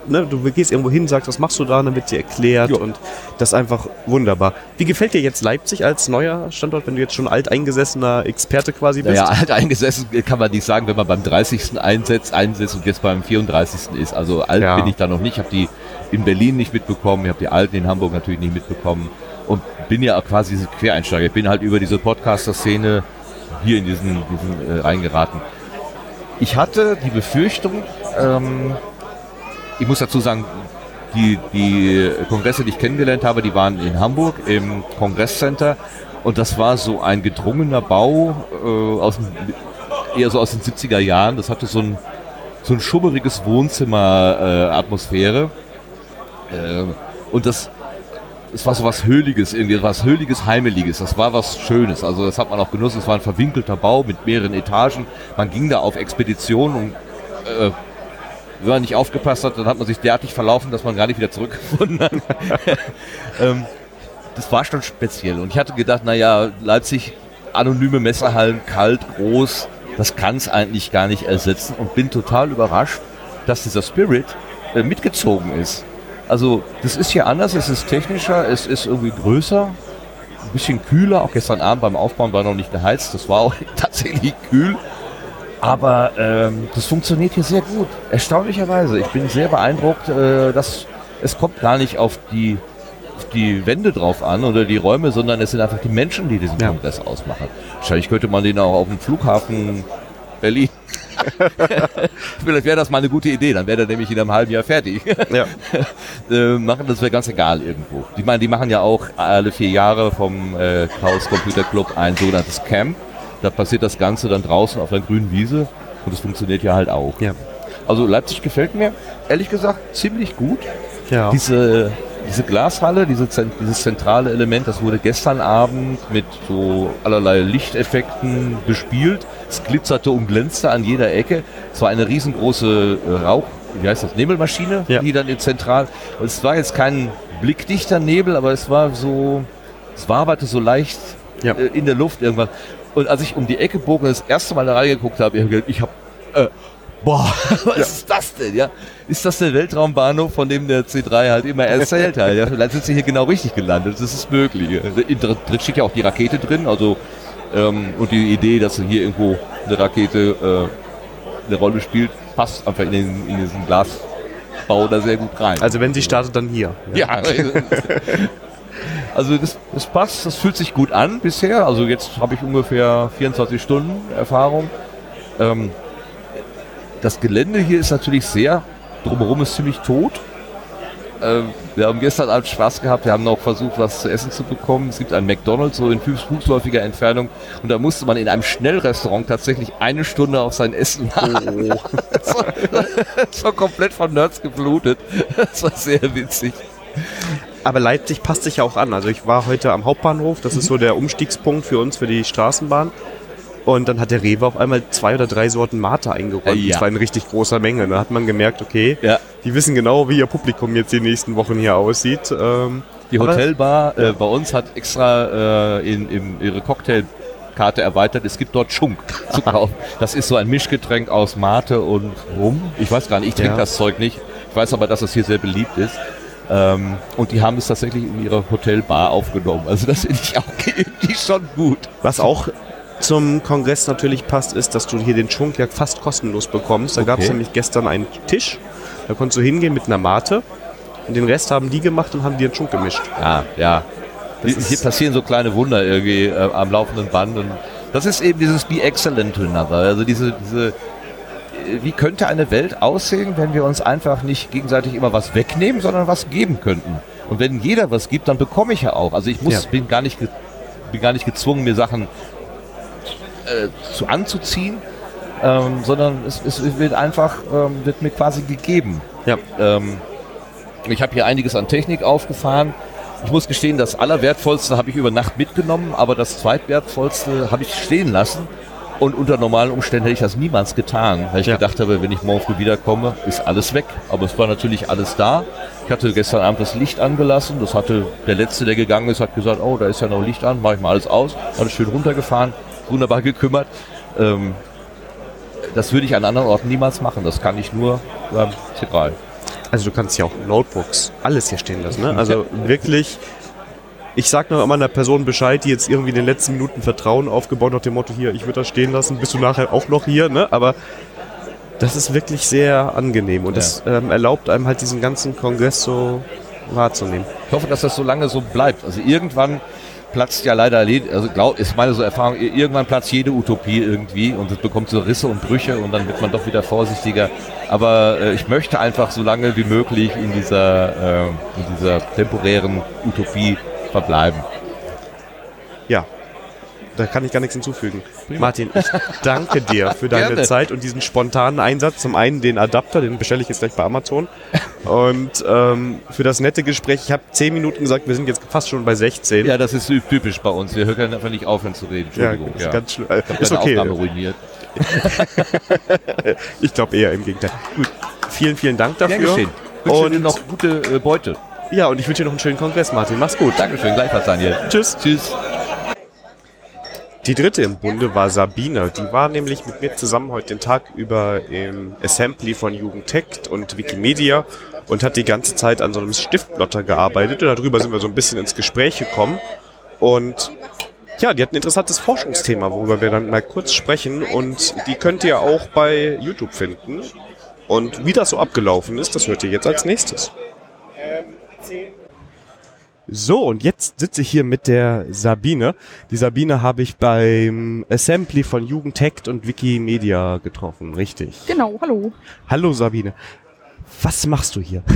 S1: ne, du gehst irgendwo hin, sagst, was machst du da, dann wird dir erklärt
S3: Ja.
S1: und das ist einfach wunderbar. Wie gefällt dir jetzt Leipzig als neuer Standort, wenn du jetzt schon alteingesessener Experte quasi bist?
S3: Naja, [LAUGHS] alt eingesessen kann man nicht sagen, wenn man beim 30. einsetzt, einsetzt und jetzt beim 34. ist. Also alt
S1: Ja.
S3: bin ich da noch nicht. Ich habe die in Berlin nicht mitbekommen, ich habe die alten in Hamburg natürlich nicht mitbekommen und bin ja auch quasi diese Quereinsteiger. Ich bin halt über diese Podcaster-Szene hier in diesen, diesen äh, reingeraten. Ich hatte die Befürchtung, ähm, ich muss dazu sagen, die, die Kongresse, die ich kennengelernt habe, die waren in Hamburg im Kongresscenter und das war so ein gedrungener Bau äh, aus dem, eher so aus den 70er Jahren. Das hatte so ein, so ein schummeriges Wohnzimmer-Atmosphäre. Äh, äh, und das, es war so was Höhliges, irgendwie was Höhliges, Heimeliges. Das war was Schönes. Also das hat man auch genossen. Es war ein verwinkelter Bau mit mehreren Etagen. Man ging da auf Expedition und äh, wenn man nicht aufgepasst hat, dann hat man sich derartig verlaufen, dass man gar nicht wieder zurückgefunden hat. [LAUGHS] ähm, das war schon speziell. Und ich hatte gedacht, naja, Leipzig, anonyme Messerhallen, kalt, groß, das kann es eigentlich gar nicht ersetzen. Und bin total überrascht, dass dieser Spirit äh, mitgezogen ist. Also das ist hier anders, es ist technischer, es ist irgendwie größer, ein bisschen kühler. Auch gestern Abend beim Aufbauen war noch nicht geheizt, das war auch [LAUGHS] tatsächlich kühl. Aber ähm, das funktioniert hier sehr gut. Erstaunlicherweise. Ich bin sehr beeindruckt, äh, dass es kommt gar nicht auf die, auf die Wände drauf an oder die Räume, sondern es sind einfach die Menschen, die diesen
S1: Ja.
S3: Kongress ausmachen. Wahrscheinlich könnte man den auch auf dem Flughafen Berlin. [LAUGHS] Vielleicht wäre das mal eine gute Idee, dann wäre der nämlich in einem halben Jahr fertig.
S1: Ja. [LAUGHS]
S3: äh, machen, das wäre ganz egal irgendwo. Die, meine, die machen ja auch alle vier Jahre vom äh, Chaos Computer Club ein sogenanntes Camp. Da passiert das Ganze dann draußen auf der grünen Wiese und das funktioniert ja halt auch.
S1: Ja.
S3: Also Leipzig gefällt mir, ehrlich gesagt, ziemlich gut.
S1: Ja.
S3: Diese, diese Glashalle, diese, dieses zentrale Element, das wurde gestern Abend mit so allerlei Lichteffekten bespielt. Es glitzerte und glänzte an jeder Ecke. Es war eine riesengroße äh, Rauch, wie heißt das, Nebelmaschine,
S1: Ja.
S3: die dann in zentral. Und es war jetzt kein blickdichter Nebel, aber es war so, es waberte so leicht
S1: Ja.
S3: äh, in der Luft irgendwas. Und als ich um die Ecke bog und das erste Mal da reingeguckt habe, ich habe habe, äh, boah, [LAUGHS] was ist das denn? Ja, ist das der Weltraumbahnhof, von dem der C3 halt immer erzählt hat? Ja, vielleicht sind sie hier genau richtig gelandet. Das ist möglich. In drin steht ja auch die Rakete drin, also ähm, und die Idee, dass hier irgendwo eine Rakete äh, eine Rolle spielt, passt einfach in, den, in diesen Glasbau da sehr gut rein.
S1: Also wenn sie startet, dann hier.
S3: Ja. [LAUGHS] [LAUGHS] Also das, das passt, das fühlt sich gut an bisher. Also jetzt habe ich ungefähr 24 Stunden Erfahrung. Ähm, das Gelände hier ist natürlich sehr, drumherum ist ziemlich tot. Ähm, wir haben gestern Abend Spaß gehabt, wir haben noch versucht, was zu essen zu bekommen. Es gibt ein McDonalds so in fuß- fußläufiger Entfernung und da musste man in einem Schnellrestaurant tatsächlich eine Stunde auf sein Essen warten. [LAUGHS] das, war, das war komplett von Nerds geblutet. Das war sehr witzig.
S1: Aber Leipzig passt sich ja auch an. Also ich war heute am Hauptbahnhof, das ist so der Umstiegspunkt für uns, für die Straßenbahn. Und dann hat der Rewe auf einmal zwei oder drei Sorten Mate eingeräumt.
S3: Äh, ja.
S1: Das war in richtig großer Menge. Da hat man gemerkt, okay,
S3: Ja.
S1: die wissen genau, wie ihr Publikum jetzt die nächsten Wochen hier aussieht. Ähm,
S3: Die Hotelbar äh, bei uns hat extra äh, in, in ihre Cocktailkarte erweitert. Es gibt dort Schunk [LAUGHS] zu kaufen. Das ist so ein Mischgetränk aus Mate und Rum. Ich weiß gar nicht, ich trinke
S1: Ja.
S3: das Zeug nicht. Ich weiß aber, dass es hier sehr beliebt ist. Ähm, und die haben es tatsächlich in ihrer Hotelbar aufgenommen. Also das finde ich auch [LAUGHS] irgendwie schon gut.
S1: Was auch zum Kongress natürlich passt, ist, dass du hier den Schunk ja fast kostenlos bekommst. Da gab es
S3: Okay.
S1: nämlich gestern einen Tisch, da konntest du hingehen mit einer Mate und den Rest haben die gemacht und haben dir den Schunk gemischt.
S3: Ja, ja.
S1: Das
S3: Hier, hier passieren so kleine Wunder irgendwie äh, am laufenden Band. Und das ist eben dieses Be Excellent to Another. Also diese, diese, wie könnte eine Welt aussehen, wenn wir uns einfach nicht gegenseitig immer was wegnehmen, sondern was geben könnten. Und wenn jeder was gibt, dann bekomme ich ja auch. Also ich muss,
S1: Ja.
S3: bin gar nicht, bin gar nicht gezwungen, mir Sachen äh, zu anzuziehen, ähm, sondern es, es wird einfach, ähm, wird mir quasi gegeben.
S1: Ja.
S3: Ähm, ich habe hier einiges an Technik aufgefahren. Ich muss gestehen, das Allerwertvollste habe ich über Nacht mitgenommen, aber das Zweitwertvollste habe ich stehen lassen. Und unter normalen Umständen hätte ich das niemals getan, weil ich
S1: Ja.
S3: gedacht habe, wenn ich morgen früh wiederkomme, ist alles weg. Aber es war natürlich alles da. Ich hatte gestern Abend das Licht angelassen. Das hatte der Letzte, der gegangen ist, hat gesagt, oh, da ist ja noch Licht an, mache ich mal alles aus. Alles schön runtergefahren, wunderbar gekümmert. Ähm, das würde ich an anderen Orten niemals machen. Das kann ich nur beim Zebral.
S1: Also du kannst ja auch Notebooks, alles hier stehen lassen. Ne? Also [LAUGHS] wirklich, ich sag noch immer einer Person Bescheid, die jetzt irgendwie in den letzten Minuten Vertrauen aufgebaut nach dem Motto, hier, ich würde das stehen lassen, bist du nachher auch noch hier, ne? Aber das ist wirklich sehr angenehm und
S3: Ja.
S1: das ähm, erlaubt einem halt diesen ganzen Kongress so wahrzunehmen.
S3: Ich hoffe, dass das so lange so bleibt. Also irgendwann platzt ja leider, le- also glaub, ist meine so Erfahrung, irgendwann platzt jede Utopie irgendwie und es bekommt so Risse und Brüche und dann wird man doch wieder vorsichtiger. Aber äh, ich möchte einfach so lange wie möglich in dieser, äh, in dieser temporären Utopie verbleiben.
S1: Ja, da kann ich gar nichts hinzufügen. Martin, ich danke dir für deine
S3: Gerne.
S1: Zeit und diesen spontanen Einsatz. Zum einen den Adapter, den bestelle ich jetzt gleich bei Amazon. [LAUGHS] Und ähm, für das nette Gespräch. Ich habe zehn Minuten gesagt, wir sind jetzt fast schon bei 16.
S3: Ja, das ist typisch bei uns. Wir können einfach nicht aufhören zu reden.
S1: Ja,
S3: Entschuldigung.
S1: ist ganz schlimm.
S3: Ich
S1: Ist okay.
S3: Aufnahme ruiniert. [LAUGHS]
S1: Ich glaube eher im Gegenteil. Gut, vielen, vielen Dank dafür.
S3: Gern geschehen. Wünsche
S1: Und
S3: dir noch gute äh, Beute.
S1: Ja, und ich wünsche dir noch einen schönen Kongress, Martin. Mach's gut.
S3: Dankeschön, gleichfalls Daniel.
S1: Tschüss.
S3: Tschüss.
S1: Die dritte im Bunde war Sabine. Die war nämlich mit mir zusammen heute den Tag über im Assembly von Jugendtech und Wikimedia und hat die ganze Zeit an so einem Stiftplotter gearbeitet und darüber sind wir so ein bisschen ins Gespräch gekommen. Und ja, die hat ein interessantes Forschungsthema, worüber wir dann mal kurz sprechen und die könnt ihr auch bei YouTube finden. Und wie das so abgelaufen ist, das hört ihr jetzt als nächstes. So, und jetzt sitze ich hier mit der Sabine. Die Sabine habe ich beim Assembly von Jugendtech und Wikimedia getroffen, richtig?
S4: Genau, hallo.
S1: Hallo Sabine. Was machst du hier? [LAUGHS]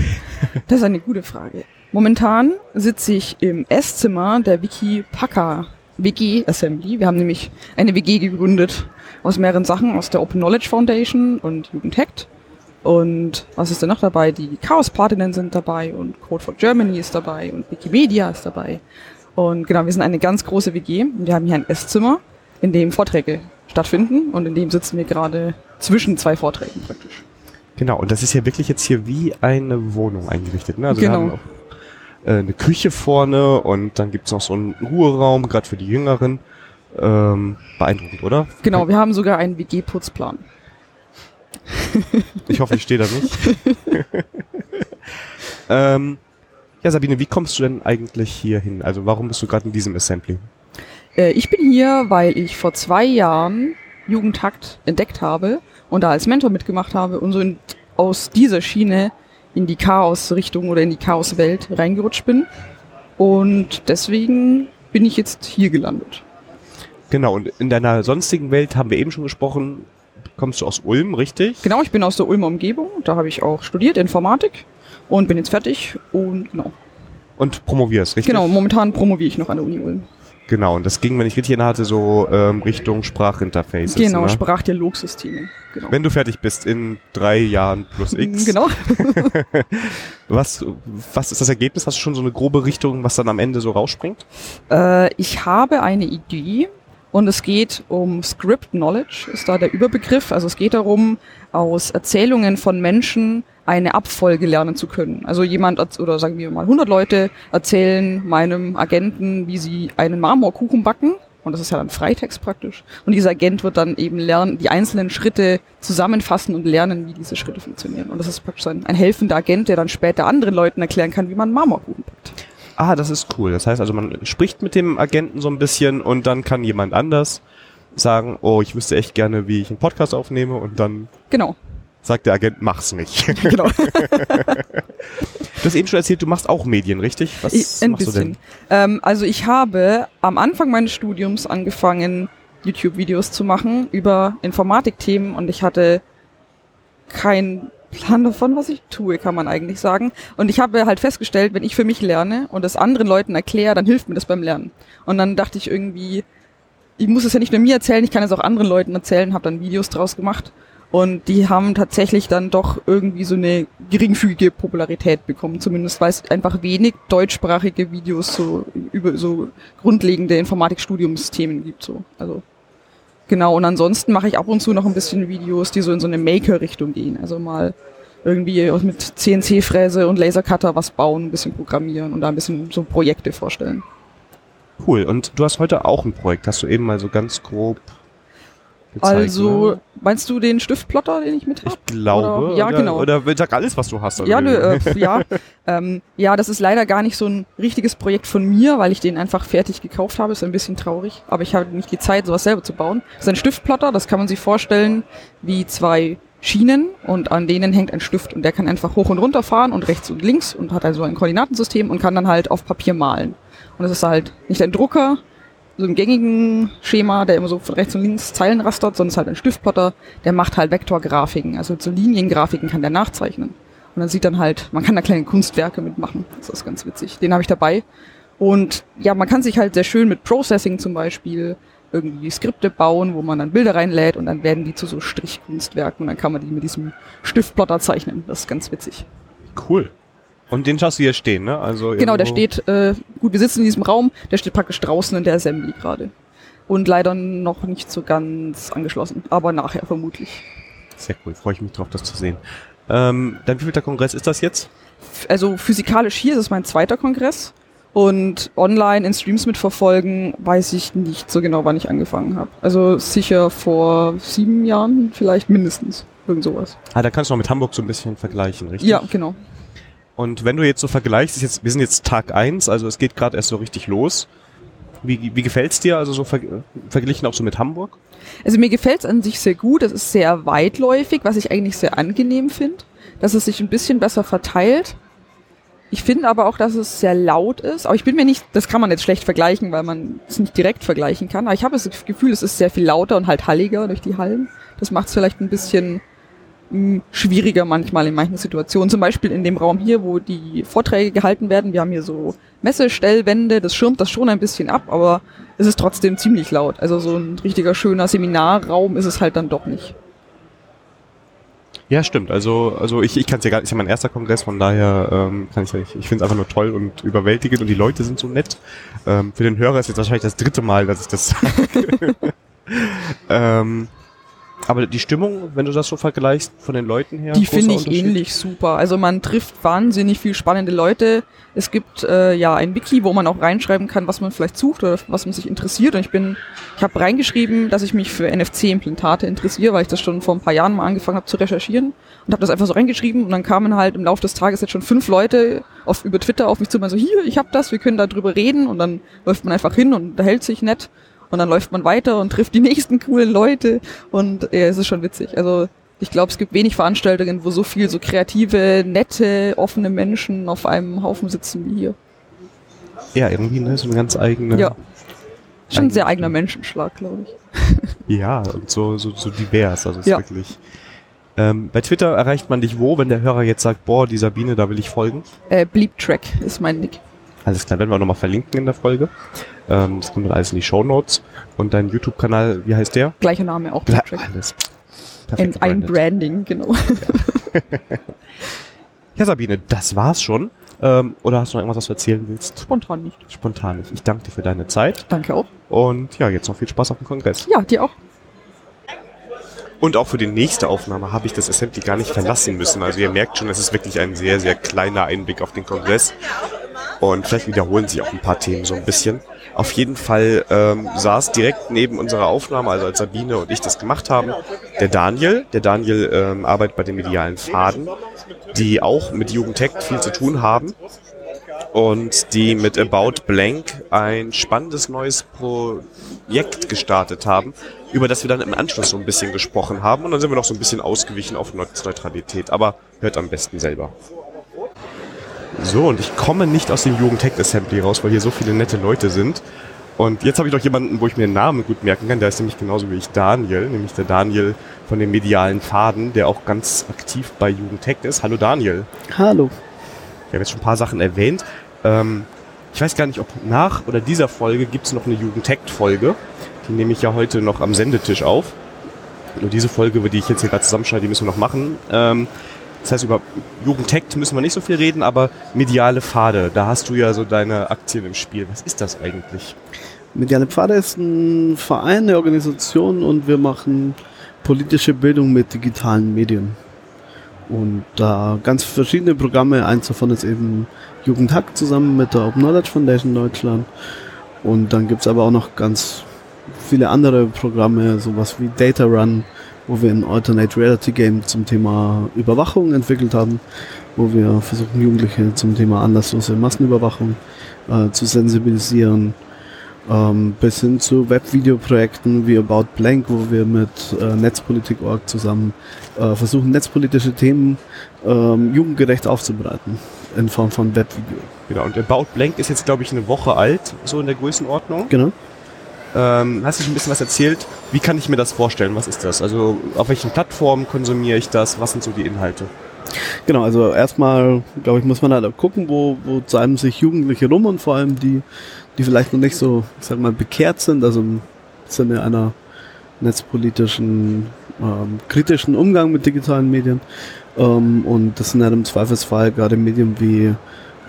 S4: Das ist eine gute Frage. Momentan sitze ich im Esszimmer der Wiki Packer WG Assembly. Wir haben nämlich eine WG gegründet aus mehreren Sachen, aus der Open Knowledge Foundation und Jugendhackt. Und was ist denn noch dabei? Die Chaos Partinnen sind dabei und Code for Germany ist dabei und Wikimedia ist dabei. Und genau, wir sind eine ganz große WG und wir haben hier ein Esszimmer, in dem Vorträge stattfinden und in dem sitzen wir gerade zwischen zwei Vorträgen praktisch.
S1: Genau, und das ist ja wirklich jetzt hier wie eine Wohnung eingerichtet. Ne? Also wir
S4: Genau.
S1: haben auch äh, eine Küche vorne und dann gibt's noch so einen Ruheraum, gerade für die Jüngeren. Ähm, beeindruckend, oder?
S4: Genau, wir haben sogar einen WG-Putzplan.
S1: Ich hoffe, ich stehe da nicht. [LAUGHS] ähm, ja, Sabine, wie kommst du denn eigentlich hier hin? Also warum bist du gerade in diesem Assembly?
S4: Äh, ich bin hier, weil ich vor zwei Jahren Jugendhakt entdeckt habe und da als Mentor mitgemacht habe und so in, aus dieser Schiene in die Chaos-Richtung oder in die Chaos-Welt reingerutscht bin. Und deswegen bin ich jetzt hier gelandet.
S1: Genau, und in deiner sonstigen Welt haben wir eben schon gesprochen, kommst du aus Ulm, richtig?
S4: Genau, ich bin aus der Ulmer Umgebung. Da habe ich auch studiert, Informatik und bin jetzt fertig. Und genau,
S1: Und promovierst, richtig?
S4: genau momentan promoviere ich noch an der Uni Ulm.
S1: Genau, und das ging, wenn ich richtig hatte, so ähm, Richtung Sprachinterfaces.
S4: Genau,
S1: ne?
S4: Sprachdialogsysteme. Genau.
S1: Wenn du fertig bist in drei Jahren plus X. [LAUGHS]
S4: Genau. [LAUGHS]
S1: Was, was ist das Ergebnis? Hast du schon so eine grobe Richtung, was dann am Ende so rausspringt?
S4: Äh, ich habe eine Idee und es geht um Script Knowledge, ist da der Überbegriff. Also es geht darum, aus Erzählungen von Menschen eine Abfolge lernen zu können. Also jemand oder sagen wir mal 100 Leute erzählen meinem Agenten, wie sie einen Marmorkuchen backen. Und das ist ja dann Freitext praktisch. Und dieser Agent wird dann eben lernen, die einzelnen Schritte zusammenfassen und lernen, wie diese Schritte funktionieren. Und das ist praktisch ein, ein helfender Agent, der dann später anderen Leuten erklären kann, wie man Marmorkuchen backt.
S1: Ah, das ist cool. Das heißt also, man spricht mit dem Agenten so ein bisschen und dann kann jemand anders sagen, oh, ich wüsste echt gerne, wie ich einen Podcast aufnehme und dann
S4: Genau,
S1: sagt der Agent, mach's nicht. [LAUGHS]
S4: genau. [LAUGHS]
S1: Du hast eben schon erzählt, du machst auch Medien, richtig? Was
S4: Ich, ein
S1: machst du denn?
S4: bisschen. Ähm, also ich habe am Anfang meines Studiums angefangen, YouTube-Videos zu machen über Informatikthemen und ich hatte keinen Plan davon, was ich tue, kann man eigentlich sagen. Und ich habe halt festgestellt, wenn ich für mich lerne und das anderen Leuten erkläre, dann hilft mir das beim Lernen. Und dann dachte ich irgendwie, ich muss es ja nicht nur mir erzählen, ich kann es auch anderen Leuten erzählen, habe dann Videos draus gemacht. Und die haben tatsächlich dann doch irgendwie so eine geringfügige Popularität bekommen, zumindest weil es einfach wenig deutschsprachige Videos so über so grundlegende Informatikstudiumsthemen gibt. So. Also genau, und ansonsten mache ich ab und zu noch ein bisschen Videos, die so in so eine Maker-Richtung gehen. Also mal irgendwie mit CNC-Fräse und Lasercutter was bauen, ein bisschen programmieren und da ein bisschen so Projekte vorstellen.
S1: Cool. Und du hast heute auch ein Projekt. Hast du eben mal so ganz grob gezeigt,
S4: Also,
S1: ne?
S4: meinst du den Stiftplotter, den ich mit habe?
S1: Ich glaube.
S4: Oder- ja,
S1: oder,
S4: genau.
S1: Oder sag alles, was du hast.
S4: Ja, nö, äh, ja. [LAUGHS] ähm, ja, das ist leider gar nicht so ein richtiges Projekt von mir, weil ich den einfach fertig gekauft habe. Ist ein bisschen traurig. Aber ich habe nicht die Zeit, sowas selber zu bauen. Das ist ein Stiftplotter, das kann man sich vorstellen wie zwei Schienen und an denen hängt ein Stift und der kann einfach hoch und runter fahren und rechts und links und hat also ein Koordinatensystem und kann dann halt auf Papier malen. Und das ist halt nicht ein Drucker, so im gängigen Schema, der immer so von rechts und links Zeilen rastert, sondern es ist halt ein Stiftplotter, der macht halt Vektorgrafiken, also so Liniengrafiken kann der nachzeichnen. Und dann sieht dann halt, man kann da kleine Kunstwerke mitmachen. Das ist ganz witzig. Den habe ich dabei. Und ja, man kann sich halt sehr schön mit Processing zum Beispiel irgendwie Skripte bauen, wo man dann Bilder reinlädt und dann werden die zu so Strichkunstwerken und dann kann man die mit diesem Stiftplotter zeichnen. Das ist ganz witzig.
S1: Cool. Und den schaust du hier stehen, ne? Also
S4: Genau, der steht, äh, gut, wir sitzen in diesem Raum, der steht praktisch draußen in der Assembly gerade. Und leider noch nicht so ganz angeschlossen, aber nachher vermutlich.
S1: Sehr cool. Freue ich mich drauf, das zu sehen. Ähm, dein wievielter Kongress ist das jetzt?
S4: Also physikalisch hier ist es mein zweiter Kongress und online in Streams mitverfolgen weiß ich nicht so genau, wann ich angefangen habe. Also sicher vor sieben Jahren vielleicht mindestens. Irgend sowas.
S1: Ah, da kannst du noch mit Hamburg so ein bisschen vergleichen, richtig?
S4: Ja, genau.
S1: Und wenn du jetzt so vergleichst, jetzt, wir sind jetzt Tag eins, also es geht gerade erst so richtig los. Wie, wie gefällt's dir, also so ver verglichen auch so mit Hamburg?
S4: Also mir gefällt es an sich sehr gut. Es ist sehr weitläufig, was ich eigentlich sehr angenehm finde, dass es sich ein bisschen besser verteilt. Ich finde aber auch, dass es sehr laut ist. Aber ich bin mir nicht, das kann man jetzt schlecht vergleichen, weil man es nicht direkt vergleichen kann. Aber ich habe das Gefühl, es ist sehr viel lauter und halt halliger durch die Hallen. Das macht es vielleicht ein bisschen schwieriger manchmal in manchen Situationen. Zum Beispiel in dem Raum hier, wo die Vorträge gehalten werden. Wir haben hier so Messestellwände, das schirmt das schon ein bisschen ab, aber es ist trotzdem ziemlich laut. Also so ein richtiger schöner Seminarraum ist es halt dann doch nicht.
S1: Ja, stimmt. Also, also ich, ich kann es ja gar nicht, ist ja mein erster Kongress, von daher ähm, kann ich ja nicht. Ich finde es einfach nur toll und überwältigend und die Leute sind so nett. Ähm, für den Hörer ist jetzt wahrscheinlich das dritte Mal, dass ich das [LAUGHS] sage. [LAUGHS] ähm, aber die Stimmung, wenn du das so vergleichst von den Leuten her,
S4: Die finde ich ähnlich super. Also man trifft wahnsinnig viel spannende Leute. Es gibt äh, ja ein Wiki, wo man auch reinschreiben kann, was man vielleicht sucht oder was man sich interessiert. Und ich bin, ich habe reingeschrieben, dass ich mich für NFC-Implantate interessiere, weil ich das schon vor ein paar Jahren mal angefangen habe zu recherchieren und habe das einfach so reingeschrieben. Und dann kamen halt im Laufe des Tages jetzt schon fünf Leute auf über Twitter auf mich zu, und so hier, ich habe das, wir können da drüber reden. Und dann läuft man einfach hin und unterhält sich nett. Und dann läuft man weiter und trifft die nächsten coolen Leute. Und ja, es ist schon witzig. Also ich glaube, es gibt wenig Veranstaltungen, wo so viel so kreative, nette, offene Menschen auf einem Haufen sitzen wie hier.
S1: Ja, irgendwie, ne, so eine ganz eigene.
S4: Ja. Schon ein sehr eigener Menschenschlag, glaube ich. [LAUGHS]
S1: Ja, und so, so, so divers, also ist
S4: Ja.
S1: wirklich. Ähm, bei Twitter erreicht man dich wo, wenn der Hörer jetzt sagt, boah, die Sabine, da will ich folgen?
S4: Äh, Bleep Track ist mein Nick.
S1: Alles klar, werden wir nochmal verlinken in der Folge. Ähm, das kommt dann alles in die Show Notes. Und dein YouTube-Kanal, wie heißt der?
S4: Gleicher Name auch, Track.
S1: alles.
S4: Ein,
S1: Perfekt
S4: ein. Branding, genau. [LAUGHS]
S1: Ja, Sabine, das war's schon. Ähm, oder hast du noch irgendwas, was du erzählen willst?
S4: Spontan nicht.
S1: Spontan nicht. Ich danke dir für deine Zeit.
S4: Danke auch.
S1: Und ja, jetzt noch viel Spaß auf dem Kongress.
S4: Ja, dir auch.
S1: Und auch für die nächste Aufnahme habe ich das Assembly gar nicht verlassen müssen. Also ihr merkt schon, es ist wirklich ein sehr, sehr kleiner Einblick auf den Kongress. Und vielleicht wiederholen sich auch ein paar Themen so ein bisschen. Auf jeden Fall ähm, saß direkt neben unserer Aufnahme, also als Sabine und ich das gemacht haben, der Daniel. Der Daniel ähm, arbeitet bei den medialen Faden, die auch mit Jugendtech viel zu tun haben. Und die mit About Blank ein spannendes neues Projekt gestartet haben, über das wir dann im Anschluss so ein bisschen gesprochen haben. Und dann sind wir noch so ein bisschen ausgewichen auf Netzneutralität. Aber hört am besten selber. So, und ich komme nicht aus dem Jugendtech Assembly raus, weil hier so viele nette Leute sind. Und jetzt habe ich noch jemanden, wo ich mir den Namen gut merken kann. Der ist nämlich genauso wie ich Daniel, nämlich der Daniel von den medialen Faden, der auch ganz aktiv bei Jugendtech ist. Hallo Daniel.
S5: Hallo.
S1: Ich habe jetzt schon ein paar Sachen erwähnt. Ähm, ich weiß gar nicht, ob nach oder dieser Folge gibt es noch eine Jugendtech-Folge. Die nehme ich ja heute noch am Sendetisch auf. Nur diese Folge, die ich jetzt hier gerade zusammenschneide, die müssen wir noch machen. Ähm, das heißt, über Jugendtech müssen wir nicht so viel reden, aber mediale Pfade, da hast du ja so deine Aktien im Spiel. Was ist das eigentlich?
S5: Mediale Pfade ist ein Verein, eine Organisation und wir machen politische Bildung mit digitalen Medien. Und da ganz verschiedene Programme. Eins davon ist eben Jugendhack zusammen mit der Open Knowledge Foundation Deutschland. Und dann gibt's aber auch noch ganz viele andere Programme, sowas wie Data Run, wo wir ein Alternate Reality Game zum Thema Überwachung entwickelt haben, wo wir versuchen, Jugendliche zum Thema anlasslose Massenüberwachung äh, zu sensibilisieren. Ähm, bis hin zu Webvideoprojekten wie About Blank, wo wir mit äh, Netzpolitik.org zusammen äh, versuchen, netzpolitische Themen ähm, jugendgerecht aufzubereiten in Form von Webvideo.
S1: Genau, und About Blank ist jetzt, glaube ich, eine Woche alt, so in der Größenordnung.
S5: Genau.
S1: Ähm, hast du schon ein bisschen was erzählt? Wie kann ich mir das vorstellen? Was ist das? Also auf welchen Plattformen konsumiere ich das? Was sind so die Inhalte?
S5: Genau, also erstmal, glaube ich, muss man halt gucken, wo, wo treiben sich Jugendliche rum und vor allem die, die vielleicht noch nicht so, sag mal, bekehrt sind, also im Sinne einer netzpolitischen, ähm, kritischen Umgang mit digitalen Medien. Ähm, und das sind halt im Zweifelsfall gerade Medien wie äh,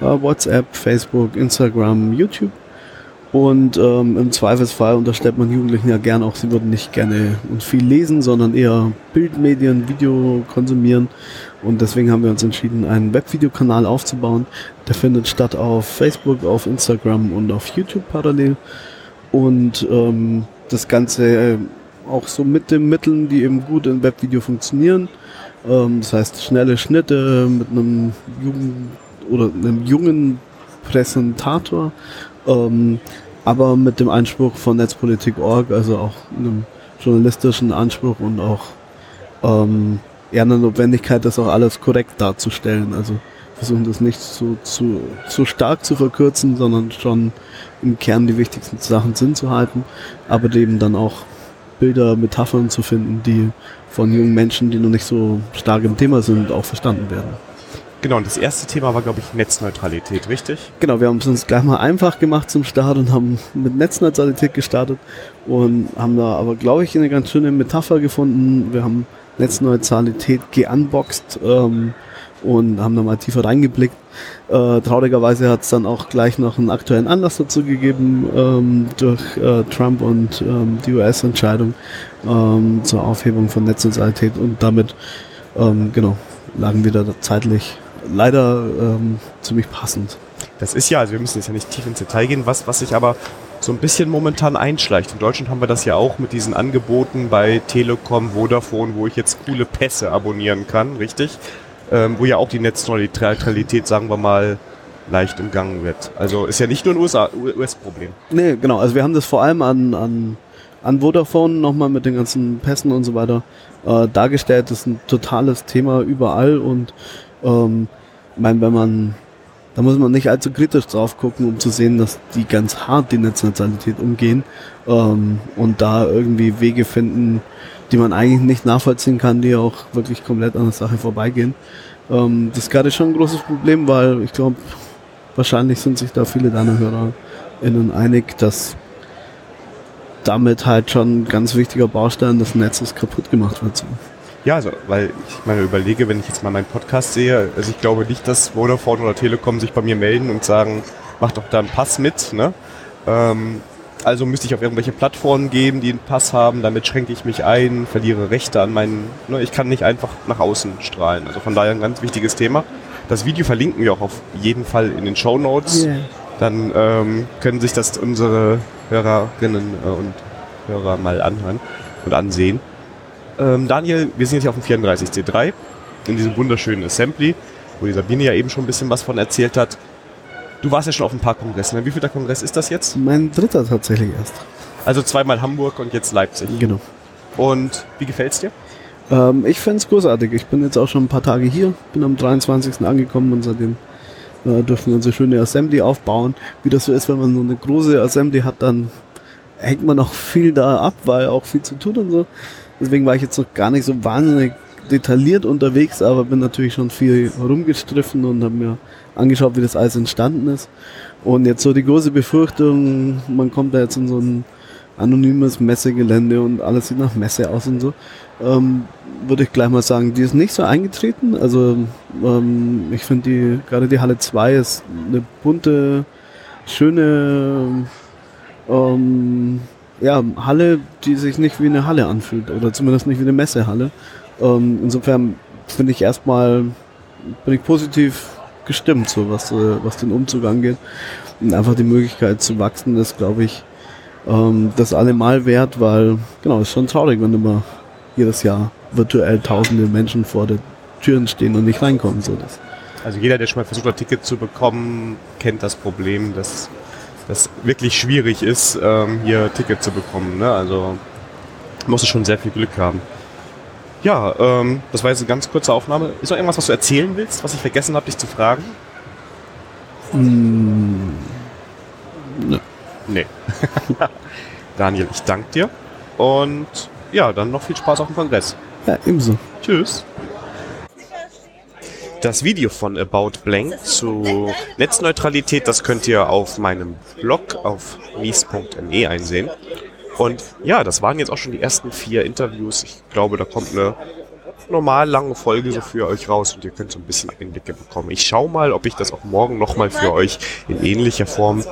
S5: WhatsApp, Facebook, Instagram, YouTube. Und ähm, im Zweifelsfall unterstellt man Jugendlichen ja gern auch, sie würden nicht gerne und viel lesen, sondern eher Bildmedien, Video konsumieren. Und deswegen haben wir uns entschieden, einen Webvideokanal aufzubauen. Der findet statt auf Facebook, auf Instagram und auf YouTube parallel. Und ähm, das Ganze äh, auch so mit den Mitteln, die eben gut im Webvideo funktionieren. Ähm, das heißt schnelle Schnitte mit einem jungen oder einem jungen Präsentator. Ähm, aber mit dem Anspruch von Netzpolitik.org, also auch einem journalistischen Anspruch und auch ähm, eher eine Notwendigkeit, das auch alles korrekt darzustellen. Also versuchen das nicht zu, zu, zu stark zu verkürzen, sondern schon im Kern die wichtigsten Sachen Sinn zu halten, aber eben dann auch Bilder, Metaphern zu finden, die von jungen Menschen, die noch nicht so stark im Thema sind, auch verstanden werden.
S1: Genau, und das erste Thema war, glaube ich, Netzneutralität, richtig?
S5: Genau, wir haben es uns gleich mal einfach gemacht zum Start und haben mit Netzneutralität gestartet und haben da aber, glaube ich, eine ganz schöne Metapher gefunden. Wir haben Netzneutralität geunboxed ähm, und haben da mal tiefer reingeblickt. Äh, traurigerweise hat es dann auch gleich noch einen aktuellen Anlass dazu gegeben ähm, durch äh, Trump und ähm, die US-Entscheidung ähm, zur Aufhebung von Netzneutralität und damit ähm, genau lagen wir da zeitlich leider ähm, ziemlich passend.
S1: Das ist ja, also wir müssen jetzt ja nicht tief ins Detail gehen, was, was sich aber so ein bisschen momentan einschleicht. In Deutschland haben wir das ja auch mit diesen Angeboten bei Telekom, Vodafone, wo ich jetzt coole Pässe abonnieren kann, richtig? Ähm, wo ja auch die Netzneutralität, sagen wir mal, leicht umgangen wird. Also ist ja nicht nur ein US-Problem.
S5: Nee, genau. Also wir haben das vor allem an, an, an Vodafone nochmal mit den ganzen Pässen und so weiter äh, dargestellt. Das ist ein totales Thema überall und ähm, ich meine, wenn man, da muss man nicht allzu kritisch drauf gucken, um zu sehen, dass die ganz hart die Netzneutralität umgehen ähm, und da irgendwie Wege finden, die man eigentlich nicht nachvollziehen kann, die auch wirklich komplett an der Sache vorbeigehen. Ähm, das ist gerade schon ein großes Problem, weil ich glaube, wahrscheinlich sind sich da viele deiner HörerInnen einig, dass damit halt schon ein ganz wichtiger Baustein des Netzes kaputt gemacht wird. So.
S1: Ja, also, weil ich meine, überlege, wenn ich jetzt mal meinen Podcast sehe, also ich glaube nicht, dass Vodafone oder Telekom sich bei mir melden und sagen, mach doch da einen Pass mit, ne? Ähm, also müsste ich auf irgendwelche Plattformen geben, die einen Pass haben, damit schränke ich mich ein, verliere Rechte an meinen, ne? ich kann nicht einfach nach außen strahlen. Also von daher ein ganz wichtiges Thema. Das Video verlinken wir auch auf jeden Fall in den Show Notes. Yeah. Dann ähm, können sich das unsere Hörerinnen äh, und Hörer mal anhören und ansehen. Ähm, Daniel, wir sind jetzt hier auf dem 34C3 in diesem wunderschönen Assembly, wo die Sabine ja eben schon ein bisschen was von erzählt hat. Du warst ja schon auf ein paar Kongressen. Wie viel der Kongress ist das jetzt?
S5: Mein dritter tatsächlich erst.
S1: Also zweimal Hamburg und jetzt Leipzig.
S5: Genau.
S1: Und wie gefällt's dir?
S5: Ähm, ich finde es großartig. Ich bin jetzt auch schon ein paar Tage hier, bin am 23. angekommen und seitdem äh, dürfen wir unsere schöne Assembly aufbauen. Wie das so ist, wenn man so eine große Assembly hat, dann hängt man auch viel da ab, weil auch viel zu tun und so. Deswegen war ich jetzt noch gar nicht so wahnsinnig detailliert unterwegs, aber bin natürlich schon viel rumgestriffen und habe mir angeschaut, wie das alles entstanden ist. Und jetzt so die große Befürchtung, man kommt da jetzt in so ein anonymes Messegelände und alles sieht nach Messe aus und so, ähm, würde ich gleich mal sagen, die ist nicht so eingetreten. Also ähm, ich finde die, gerade die Halle 2 ist eine bunte, schöne ähm, ja, Halle, die sich nicht wie eine Halle anfühlt oder zumindest nicht wie eine Messehalle. Ähm, insofern finde ich erstmal, bin ich positiv gestimmt, so was, äh, was den Umzug angeht. Und einfach die Möglichkeit zu wachsen, ist, glaube ich, ähm, das allemal wert, weil, genau, ist schon traurig, wenn immer jedes Jahr virtuell tausende Menschen vor den Türen stehen und nicht reinkommen. So das.
S1: Also jeder, der schon mal versucht hat, Ticket zu bekommen, kennt das Problem, dass das wirklich schwierig ist, ähm, hier Ticket zu bekommen. Ne? Also musst du schon sehr viel Glück haben. Ja, ähm, das war jetzt eine ganz kurze Aufnahme. Ist noch irgendwas, was du erzählen willst, was ich vergessen habe, dich zu fragen?
S5: Mm, ne.
S1: Nee. [LAUGHS] Daniel, ich danke dir. Und ja, dann noch viel Spaß auf dem Kongress.
S5: Ja, ebenso.
S1: Tschüss. Das Video von About Blank zu Netzneutralität, das könnt ihr auf meinem Blog auf mies.me einsehen. Und ja, das waren jetzt auch schon die ersten vier Interviews. Ich glaube, da kommt eine normal lange Folge so für euch raus und ihr könnt so ein bisschen Einblicke bekommen. Ich schaue mal, ob ich das auch morgen nochmal für euch in ähnlicher Form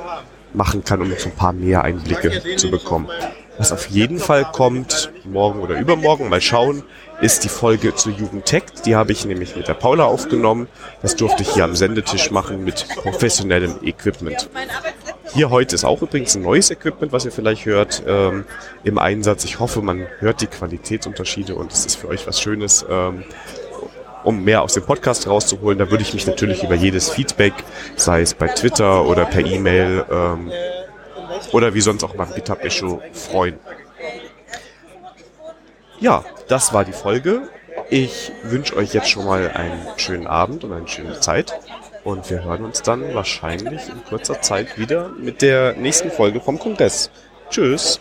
S1: machen kann, um so ein paar mehr Einblicke zu bekommen. Was auf jeden Fall kommt, morgen oder übermorgen, mal schauen, ist die Folge zu Jugendtech. Die habe ich nämlich mit der Paula aufgenommen. Das durfte ich hier am Sendetisch machen mit professionellem Equipment. Hier heute ist auch übrigens ein neues Equipment, was ihr vielleicht hört, ähm, im Einsatz. Ich hoffe, man hört die Qualitätsunterschiede und es ist für euch was Schönes. Ähm, um mehr aus dem Podcast rauszuholen, da würde ich mich natürlich über jedes Feedback, sei es bei Twitter oder per E-Mail ähm, oder wie sonst auch beim GitHub-Issue freuen. Ja, das war die Folge. Ich wünsche euch jetzt schon mal einen schönen Abend und eine schöne Zeit. Und wir hören uns dann wahrscheinlich in kurzer Zeit wieder mit der nächsten Folge vom Kongress. Tschüss.